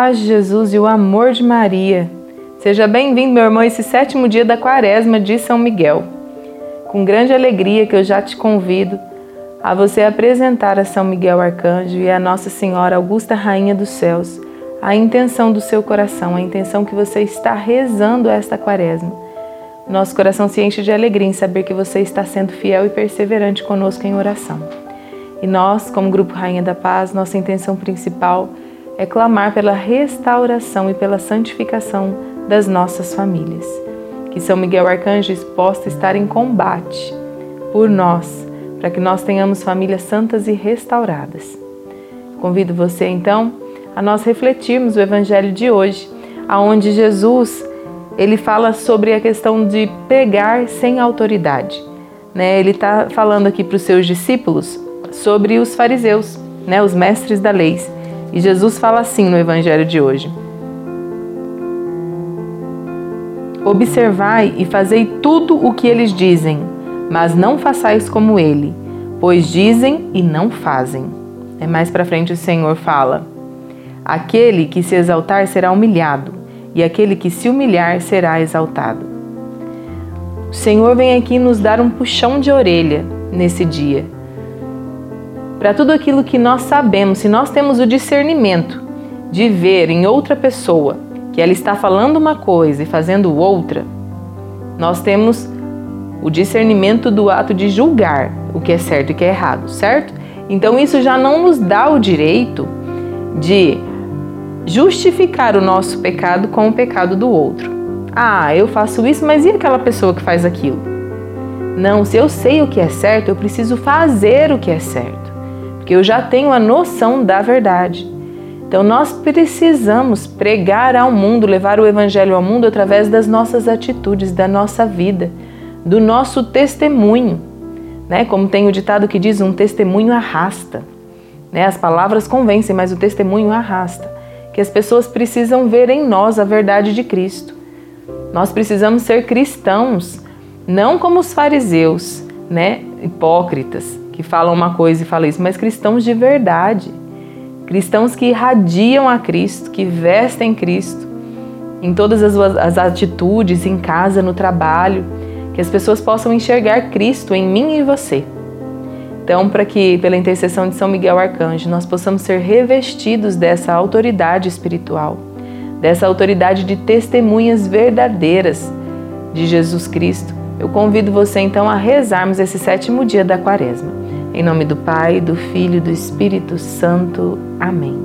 paz de Jesus e o amor de Maria. Seja bem-vindo, meu irmão, esse sétimo dia da quaresma de São Miguel. Com grande alegria que eu já te convido a você apresentar a São Miguel Arcanjo e a Nossa Senhora Augusta Rainha dos Céus a intenção do seu coração, a intenção que você está rezando esta quaresma. Nosso coração se enche de alegria em saber que você está sendo fiel e perseverante conosco em oração. E nós, como Grupo Rainha da Paz, nossa intenção principal é clamar pela restauração e pela santificação das nossas famílias. Que São Miguel Arcanjo possa estar em combate por nós, para que nós tenhamos famílias santas e restauradas. Convido você então a nós refletirmos o evangelho de hoje, aonde Jesus ele fala sobre a questão de pregar sem autoridade. Né? Ele está falando aqui para os seus discípulos sobre os fariseus, né? os mestres da lei. E Jesus fala assim no Evangelho de hoje: Observai e fazei tudo o que eles dizem, mas não façais como ele, pois dizem e não fazem. É mais para frente o Senhor fala: Aquele que se exaltar será humilhado, e aquele que se humilhar será exaltado. O Senhor vem aqui nos dar um puxão de orelha nesse dia para tudo aquilo que nós sabemos, se nós temos o discernimento de ver em outra pessoa que ela está falando uma coisa e fazendo outra, nós temos o discernimento do ato de julgar o que é certo e o que é errado, certo? Então isso já não nos dá o direito de justificar o nosso pecado com o pecado do outro. Ah, eu faço isso, mas e aquela pessoa que faz aquilo? Não, se eu sei o que é certo, eu preciso fazer o que é certo porque eu já tenho a noção da verdade. Então nós precisamos pregar ao mundo, levar o evangelho ao mundo através das nossas atitudes, da nossa vida, do nosso testemunho. Né? Como tem o ditado que diz, um testemunho arrasta. Né? As palavras convencem, mas o testemunho arrasta. Que as pessoas precisam ver em nós a verdade de Cristo. Nós precisamos ser cristãos, não como os fariseus, né? hipócritas, que falam uma coisa e falam isso, mas cristãos de verdade. Cristãos que irradiam a Cristo, que vestem Cristo em todas as, as atitudes, em casa, no trabalho, que as pessoas possam enxergar Cristo em mim e você. Então, para que, pela intercessão de São Miguel Arcanjo, nós possamos ser revestidos dessa autoridade espiritual, dessa autoridade de testemunhas verdadeiras de Jesus Cristo, eu convido você então a rezarmos esse sétimo dia da Quaresma. Em nome do Pai, do Filho e do Espírito Santo. Amém.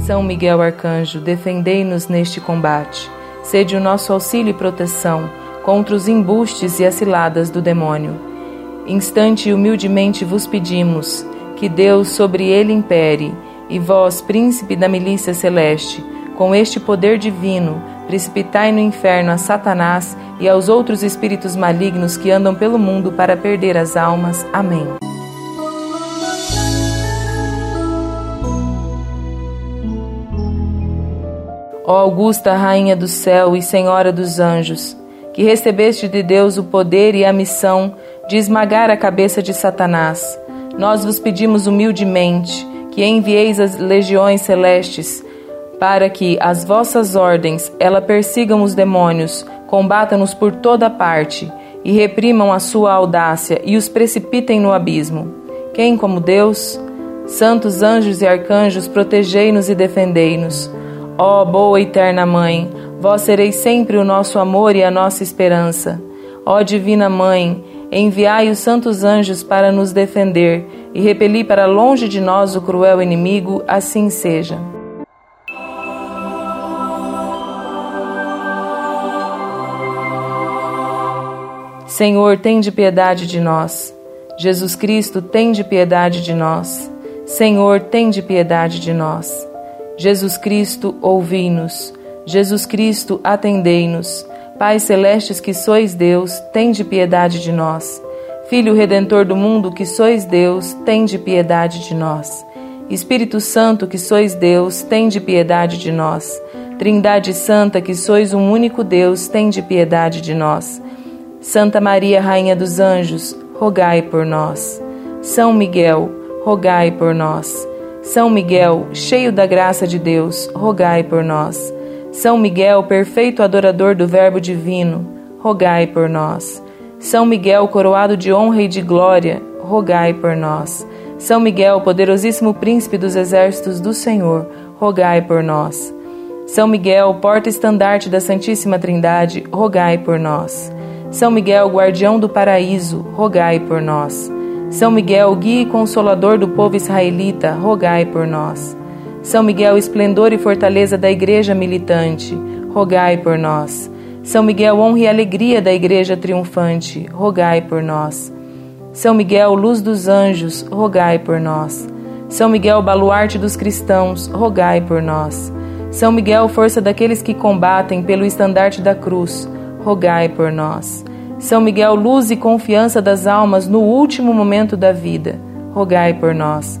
São Miguel Arcanjo, defendei-nos neste combate. Sede o nosso auxílio e proteção contra os embustes e as ciladas do demônio. Instante e humildemente vos pedimos que Deus sobre ele impere, e vós, príncipe da milícia celeste, com este poder divino, precipitai no inferno a Satanás e aos outros espíritos malignos que andam pelo mundo para perder as almas. Amém. Ó Augusta Rainha do céu e Senhora dos anjos, que recebeste de Deus o poder e a missão de esmagar a cabeça de Satanás, nós vos pedimos humildemente que envieis as legiões celestes para que as vossas ordens ela persigam os demônios, combatam-nos por toda parte e reprimam a sua audácia e os precipitem no abismo. Quem como Deus? Santos anjos e arcanjos, protegei-nos e defendei-nos. Ó boa e eterna Mãe, vós sereis sempre o nosso amor e a nossa esperança. Ó Divina Mãe, enviai os santos anjos para nos defender e repeli para longe de nós o cruel inimigo, assim seja. Senhor, tem de piedade de nós. Jesus Cristo, tem de piedade de nós. Senhor, tem de piedade de nós. Jesus Cristo, ouvi-nos. Jesus Cristo, atendei-nos. Pai celestes que sois Deus, tem de piedade de nós. Filho redentor do mundo que sois Deus, tem de piedade de nós. Espírito Santo que sois Deus, tem de piedade de nós. Trindade Santa que sois um único Deus, tem de piedade de nós. Santa Maria, Rainha dos Anjos, rogai por nós. São Miguel, rogai por nós. São Miguel, cheio da graça de Deus, rogai por nós. São Miguel, perfeito adorador do Verbo divino, rogai por nós. São Miguel, coroado de honra e de glória, rogai por nós. São Miguel, poderosíssimo príncipe dos exércitos do Senhor, rogai por nós. São Miguel, porta-estandarte da Santíssima Trindade, rogai por nós. São Miguel, guardião do paraíso, rogai por nós. São Miguel, guia e consolador do povo israelita, rogai por nós. São Miguel, esplendor e fortaleza da igreja militante, rogai por nós. São Miguel, honra e alegria da igreja triunfante, rogai por nós. São Miguel, luz dos anjos, rogai por nós. São Miguel, baluarte dos cristãos, rogai por nós. São Miguel, força daqueles que combatem pelo estandarte da cruz, rogai por nós. São Miguel, luz e confiança das almas no último momento da vida, rogai por nós.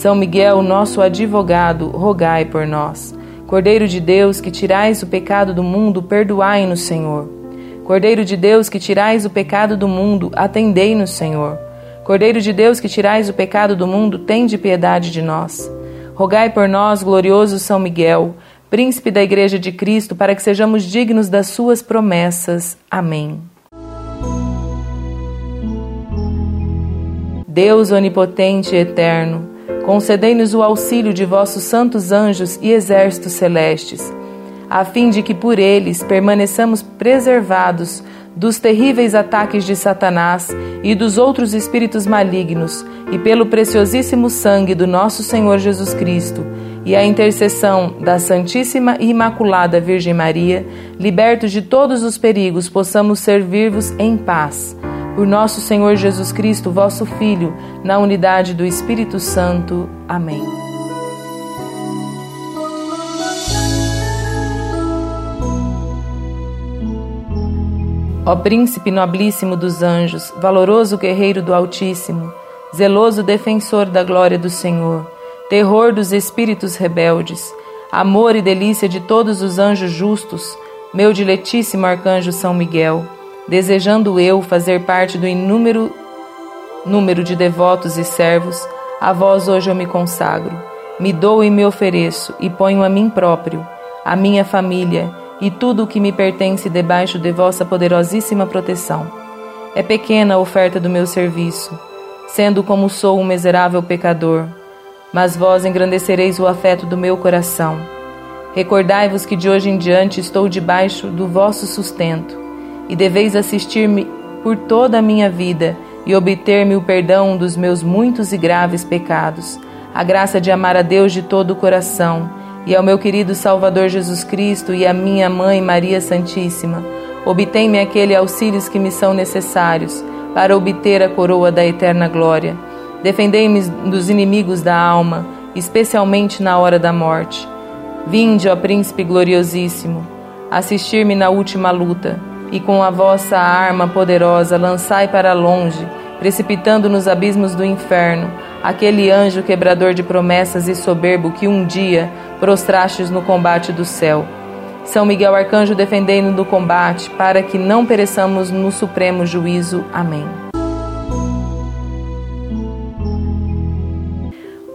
São Miguel, nosso advogado, rogai por nós. Cordeiro de Deus, que tirais o pecado do mundo, perdoai-nos, Senhor. Cordeiro de Deus, que tirais o pecado do mundo, atendei-nos, Senhor. Cordeiro de Deus, que tirais o pecado do mundo, tende piedade de nós. Rogai por nós, glorioso São Miguel, príncipe da Igreja de Cristo, para que sejamos dignos das suas promessas. Amém. Deus onipotente e eterno, concedei-nos o auxílio de vossos santos anjos e exércitos celestes, a fim de que por eles permaneçamos preservados dos terríveis ataques de Satanás e dos outros espíritos malignos, e pelo preciosíssimo sangue do nosso Senhor Jesus Cristo e a intercessão da Santíssima e Imaculada Virgem Maria, libertos de todos os perigos, possamos servir-vos em paz por nosso Senhor Jesus Cristo, vosso Filho, na unidade do Espírito Santo. Amém. Ó Príncipe nobilíssimo dos anjos, valoroso guerreiro do Altíssimo, zeloso defensor da glória do Senhor, terror dos espíritos rebeldes, amor e delícia de todos os anjos justos, meu diletíssimo arcanjo São Miguel, desejando eu fazer parte do inúmero número de devotos e servos, a vós hoje eu me consagro. Me dou e me ofereço, e ponho a mim próprio, a minha família e tudo o que me pertence debaixo de vossa poderosíssima proteção. É pequena a oferta do meu serviço, sendo como sou um miserável pecador, mas vós engrandecereis o afeto do meu coração. Recordai-vos que de hoje em diante estou debaixo do vosso sustento e deveis assistir-me por toda a minha vida e obter-me o perdão dos meus muitos e graves pecados, a graça de amar a Deus de todo o coração e ao meu querido Salvador Jesus Cristo e à minha mãe Maria Santíssima. Obtém-me aquele auxílios que me são necessários para obter a coroa da eterna glória. Defendei-me dos inimigos da alma, especialmente na hora da morte. Vinde, ó Príncipe gloriosíssimo, assistir-me na última luta e com a vossa arma poderosa lançai para longe, precipitando nos abismos do inferno, aquele anjo quebrador de promessas e soberbo que um dia prostrastes no combate do céu. São Miguel Arcanjo, defendendo do combate, para que não pereçamos no supremo juízo. Amém.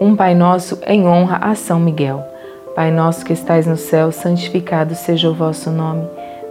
Um Pai Nosso em honra a São Miguel. Pai nosso que estais no céu, santificado seja o vosso nome.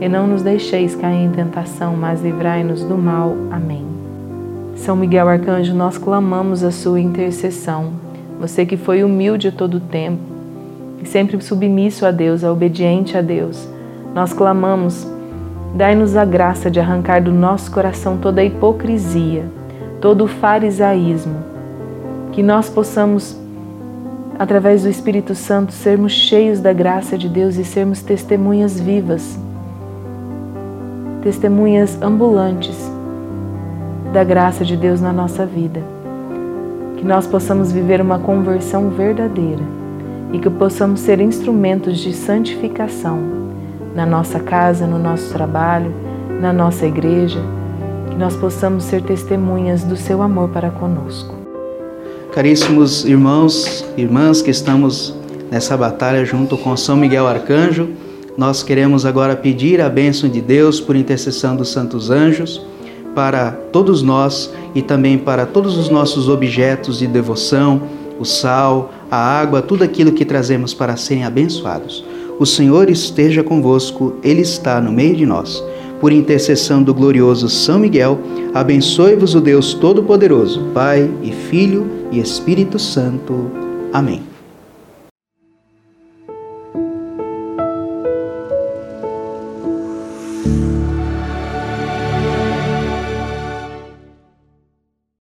e não nos deixeis cair em tentação, mas livrai-nos do mal. Amém. São Miguel Arcanjo, nós clamamos a sua intercessão. Você que foi humilde todo o tempo e sempre submisso a Deus, obediente a Deus, nós clamamos, dai-nos a graça de arrancar do nosso coração toda a hipocrisia, todo o farisaísmo, que nós possamos através do Espírito Santo sermos cheios da graça de Deus e sermos testemunhas vivas, testemunhas ambulantes da graça de Deus na nossa vida. Que nós possamos viver uma conversão verdadeira e que possamos ser instrumentos de santificação na nossa casa, no nosso trabalho, na nossa igreja, que nós possamos ser testemunhas do seu amor para conosco. Caríssimos irmãos e irmãs que estamos nessa batalha junto com São Miguel Arcanjo, nós queremos agora pedir a bênção de Deus por intercessão dos santos anjos para todos nós e também para todos os nossos objetos de devoção, o sal, a água, tudo aquilo que trazemos para serem abençoados. O Senhor esteja convosco, Ele está no meio de nós. Por intercessão do glorioso São Miguel, abençoe-vos o Deus Todo-Poderoso, Pai e Filho e Espírito Santo. Amém.